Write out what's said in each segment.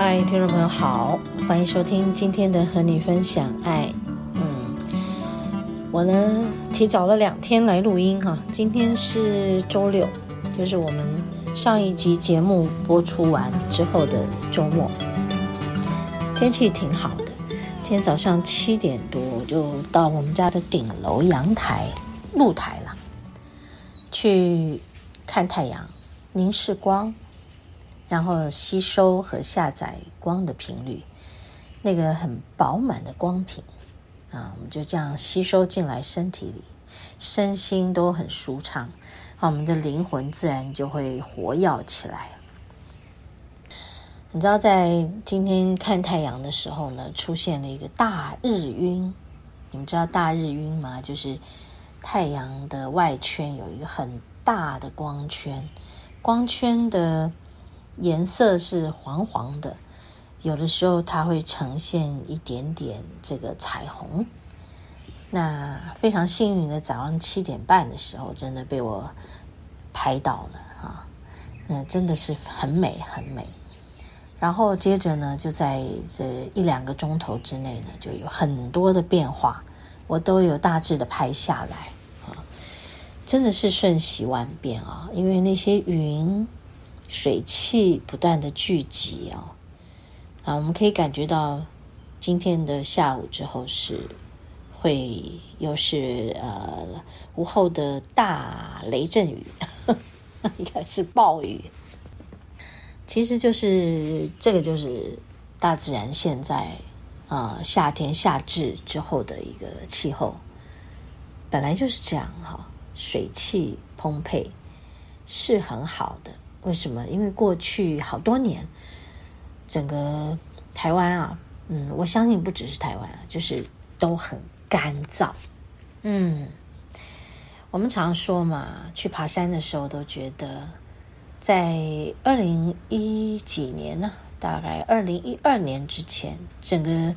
嗨，听众朋友好，欢迎收听今天的和你分享爱。嗯，我呢提早了两天来录音哈，今天是周六，就是我们上一集节目播出完之后的周末。天气挺好的，今天早上七点多就到我们家的顶楼阳台露台了，去看太阳，凝视光。然后吸收和下载光的频率，那个很饱满的光频啊，我们就这样吸收进来身体里，身心都很舒畅，啊，我们的灵魂自然就会活跃起来。你知道，在今天看太阳的时候呢，出现了一个大日晕。你们知道大日晕吗？就是太阳的外圈有一个很大的光圈，光圈的。颜色是黄黄的，有的时候它会呈现一点点这个彩虹。那非常幸运的，早上七点半的时候，真的被我拍到了啊，那真的是很美很美。然后接着呢，就在这一两个钟头之内呢，就有很多的变化，我都有大致的拍下来啊，真的是瞬息万变啊，因为那些云。水汽不断的聚集哦，啊，我们可以感觉到今天的下午之后是会又是呃午后的大雷阵雨，呵 呵应该是暴雨。其实就是这个就是大自然现在啊、夏天夏至之后的一个气候，本来就是这样哈，水汽充沛是很好的。为什么？因为过去好多年，整个台湾啊，嗯，我相信不只是台湾啊，就是都很干燥。嗯，我们常说嘛，去爬山的时候都觉得，在二零一几年呢，大概二零一二年之前，整个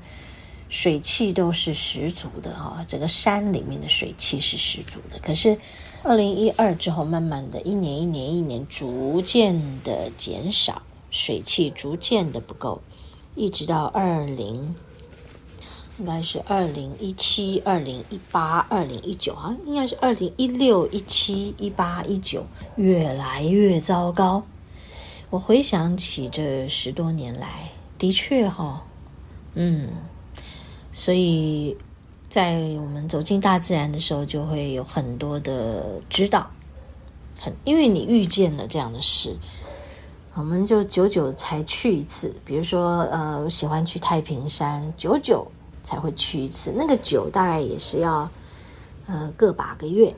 水汽都是十足的哈，整个山里面的水汽是十足的。可是。二零一二之后，慢慢的一年一年一年逐渐的减少，水汽逐渐的不够，一直到二零，应该是二零一七、二零一八、二零一九啊，应该是二零一六、一七、一八、一九，越来越糟糕。我回想起这十多年来，的确哈、嗯，所以。在我们走进大自然的时候，就会有很多的知道，很因为你遇见了这样的事，我们就久久才去一次。比如说，呃，我喜欢去太平山，久久才会去一次。那个久大概也是要，呃，个把个月，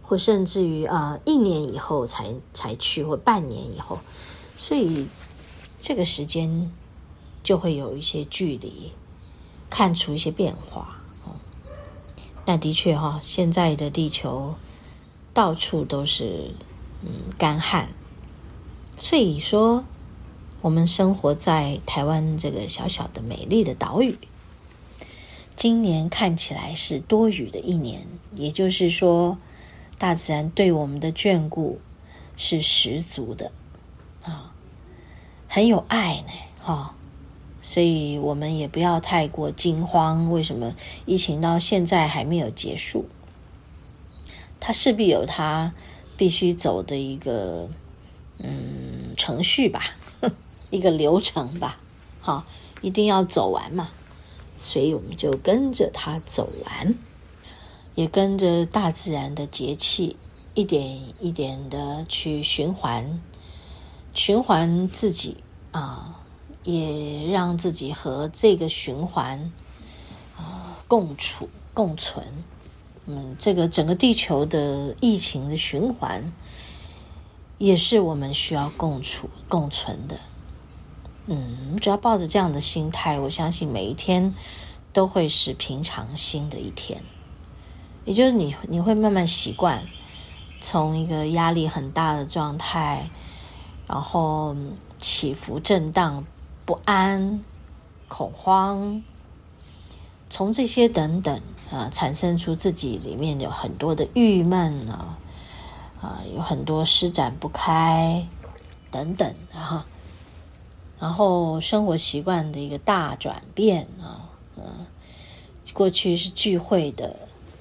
或甚至于呃一年以后才才去，或半年以后，所以这个时间就会有一些距离。看出一些变化，哦，那的确哈，现在的地球到处都是嗯干旱，所以说我们生活在台湾这个小小的美丽的岛屿，今年看起来是多雨的一年，也就是说，大自然对我们的眷顾是十足的。啊，很有爱呢，哈。所以我们也不要太过惊慌。为什么疫情到现在还没有结束？它势必有它必须走的一个嗯程序吧，一个流程吧。好，一定要走完嘛。所以我们就跟着它走完，也跟着大自然的节气一点一点的去循环，循环自己啊。也让自己和这个循环啊、共处共存。嗯，这个整个地球的疫情的循环，也是我们需要共处共存的。嗯，只要抱着这样的心态，我相信每一天都会是平常心的一天。也就是你你会慢慢习惯，从一个压力很大的状态，然后起伏震荡、不安、恐慌，从这些等等啊，产生出自己里面有很多的郁闷啊，啊，有很多施展不开等等啊。然后生活习惯的一个大转变啊，嗯，过去是聚会的，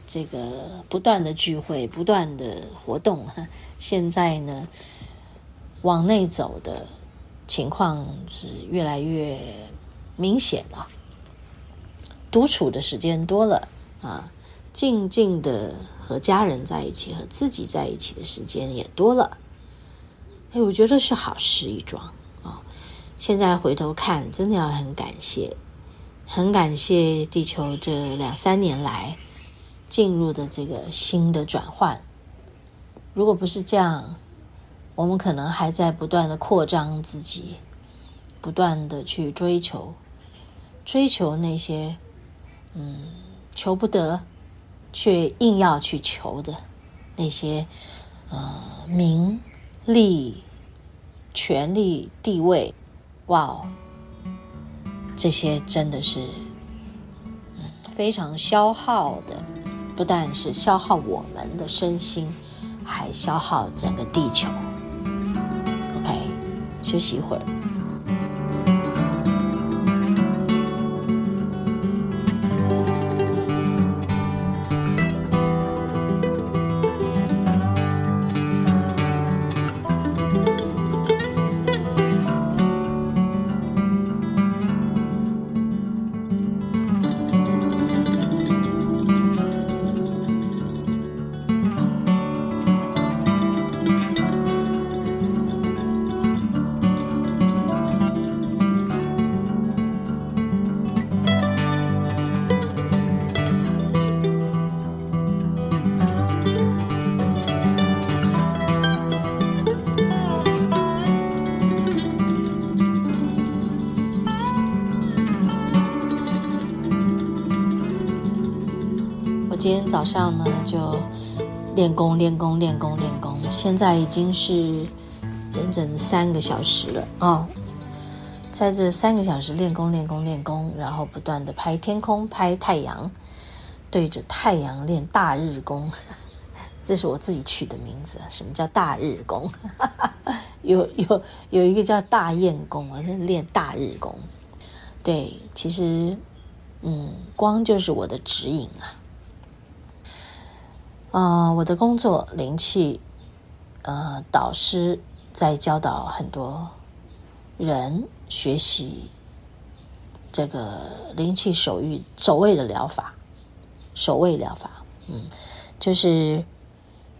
这个不断的聚会，不断的活动哈，现在呢，往内走的情况是越来越明显了。独处的时间多了啊，静静的和家人在一起，和自己在一起的时间也多了。哎，我觉得是好事一桩啊。现在回头看，真的要很感谢，很感谢地球这两三年来进入的这个新的转换。如果不是这样，我们可能还在不断的扩张自己，不断的去追求，追求那些嗯求不得却硬要去求的那些呃名利、权力、地位。哇哦，这些真的是嗯非常消耗的，不但是消耗我们的身心，还消耗整个地球。休息一会儿。今天早上呢，就练功、练功、练功、练功，现在已经是整整三个小时了啊、哦！在这三个小时练功、练功、练功，然后不断的拍天空、拍太阳，对着太阳练大日功，这是我自己取的名字。什么叫大日功？有有有一个叫大雁功啊，那练大日功。对，其实嗯，光就是我的指引啊。啊、我的工作灵气，呃，导师在教导很多人学习这个灵气守御守卫的疗法，守卫疗法，嗯，就是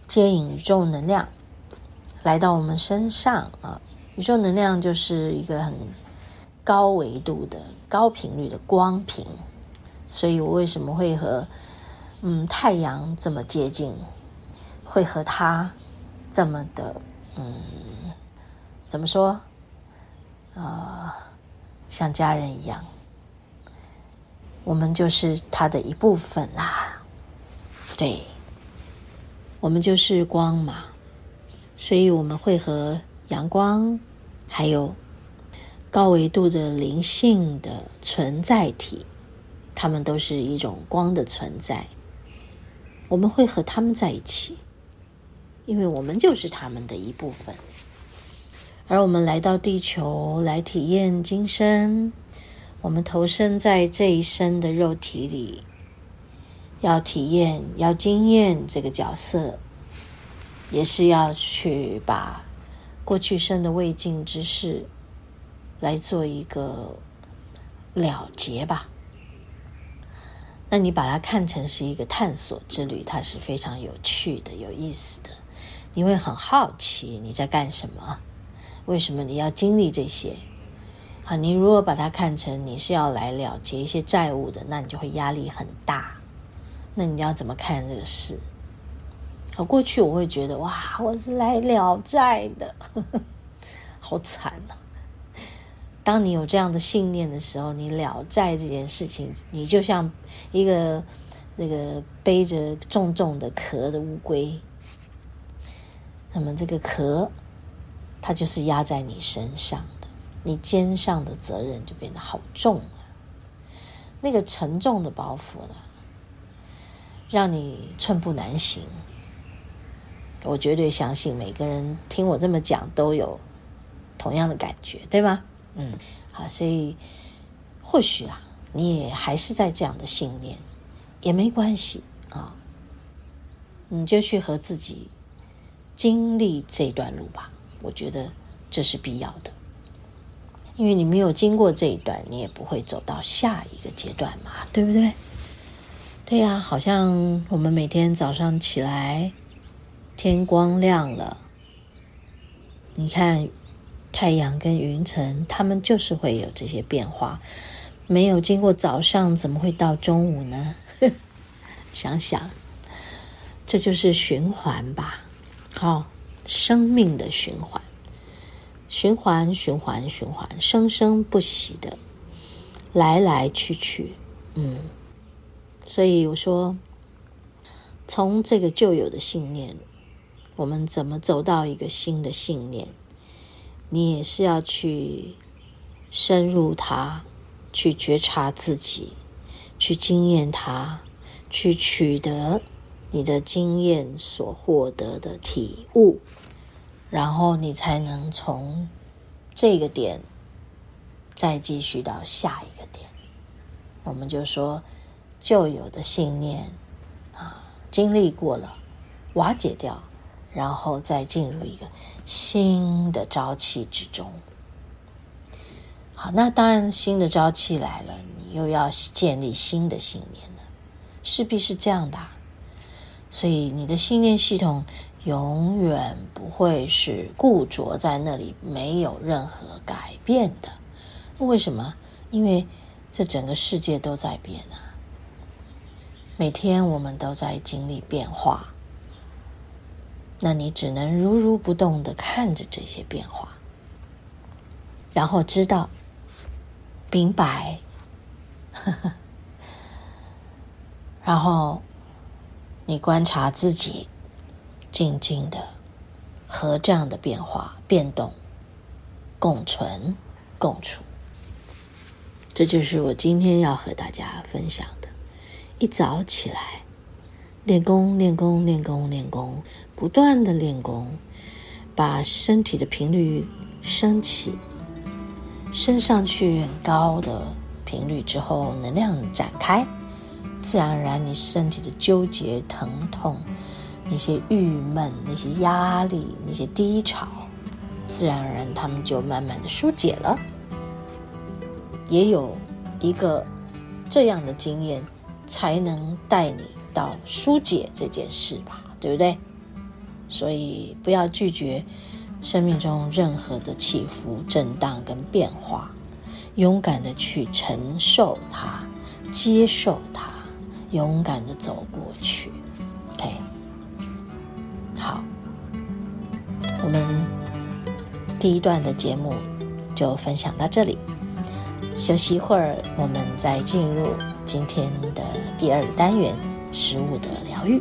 接引宇宙能量来到我们身上啊。宇宙能量就是一个很高维度的高频率的光频，所以我为什么会和嗯，太阳这么接近，会和他这么的，嗯，怎么说？呃，像家人一样，我们就是他的一部分啊。对，我们就是光嘛，所以我们会和阳光，还有高维度的灵性的存在体，他们都是一种光的存在。我们会和他们在一起，因为我们就是他们的一部分。而我们来到地球来体验今生，我们投身在这一生的肉体里，要体验、要经验这个角色，也是要去把过去生的未尽之事来做一个了结吧。那你把它看成是一个探索之旅，它是非常有趣的、有意思的。你会很好奇你在干什么，为什么你要经历这些？好，你如果把它看成你是要来了结一些债务的，那你就会压力很大。那你要怎么看这个事？好，过去我会觉得哇，我是来了债的，好惨啊！当你有这样的信念的时候，你了债这件事情，你就像一个那个背着重重的壳的乌龟，那么这个壳它就是压在你身上的，你肩上的责任就变得好重啊，那个沉重的包袱呢，让你寸步难行。我绝对相信每个人听我这么讲都有同样的感觉，对吗？嗯，好，所以或许啊，你也还是在这样的信念，也没关系啊，你就去和自己经历这段路吧。我觉得这是必要的，因为你没有经过这一段，你也不会走到下一个阶段嘛，对不对？对呀，好像我们每天早上起来，天光亮了，你看。太阳跟云层，它们就是会有这些变化。没有经过早上，怎么会到中午呢？想想，这就是循环吧。好、哦，生命的循环，循环，循环，循环，生生不息的，来来去去。嗯，所以我说，从这个旧有的信念，我们怎么走到一个新的信念？你也是要去深入它，去觉察自己，去经验它，去取得你的经验所获得的体悟，然后你才能从这个点再继续到下一个点。我们就说，旧有的信念啊，经历过了，瓦解掉。然后再进入一个新的朝气之中。好，那当然，新的朝气来了，你又要建立新的信念了，势必是这样的。所以，你的信念系统永远不会是固着在那里，没有任何改变的。为什么？因为这整个世界都在变啊，每天我们都在经历变化。那你只能如如不动的看着这些变化，然后知道、明白，呵呵，然后你观察自己，静静的和这样的变化、变动共存、共处。这就是我今天要和大家分享的。一早起来。练功，练功，练功，练功，不断的练功，把身体的频率升起，升上去很高的频率之后，能量展开，自然而然，你身体的纠结、疼痛、那些郁闷、那些压力、那些低潮，自然而然，他们就慢慢的疏解了。也有一个这样的经验，才能带你。到疏解这件事吧，对不对？所以不要拒绝生命中任何的起伏、震荡跟变化，勇敢的去承受它，接受它，勇敢的走过去。OK，好，我们第一段的节目就分享到这里，休息一会儿，我们再进入今天的第二单元。食物的疗愈。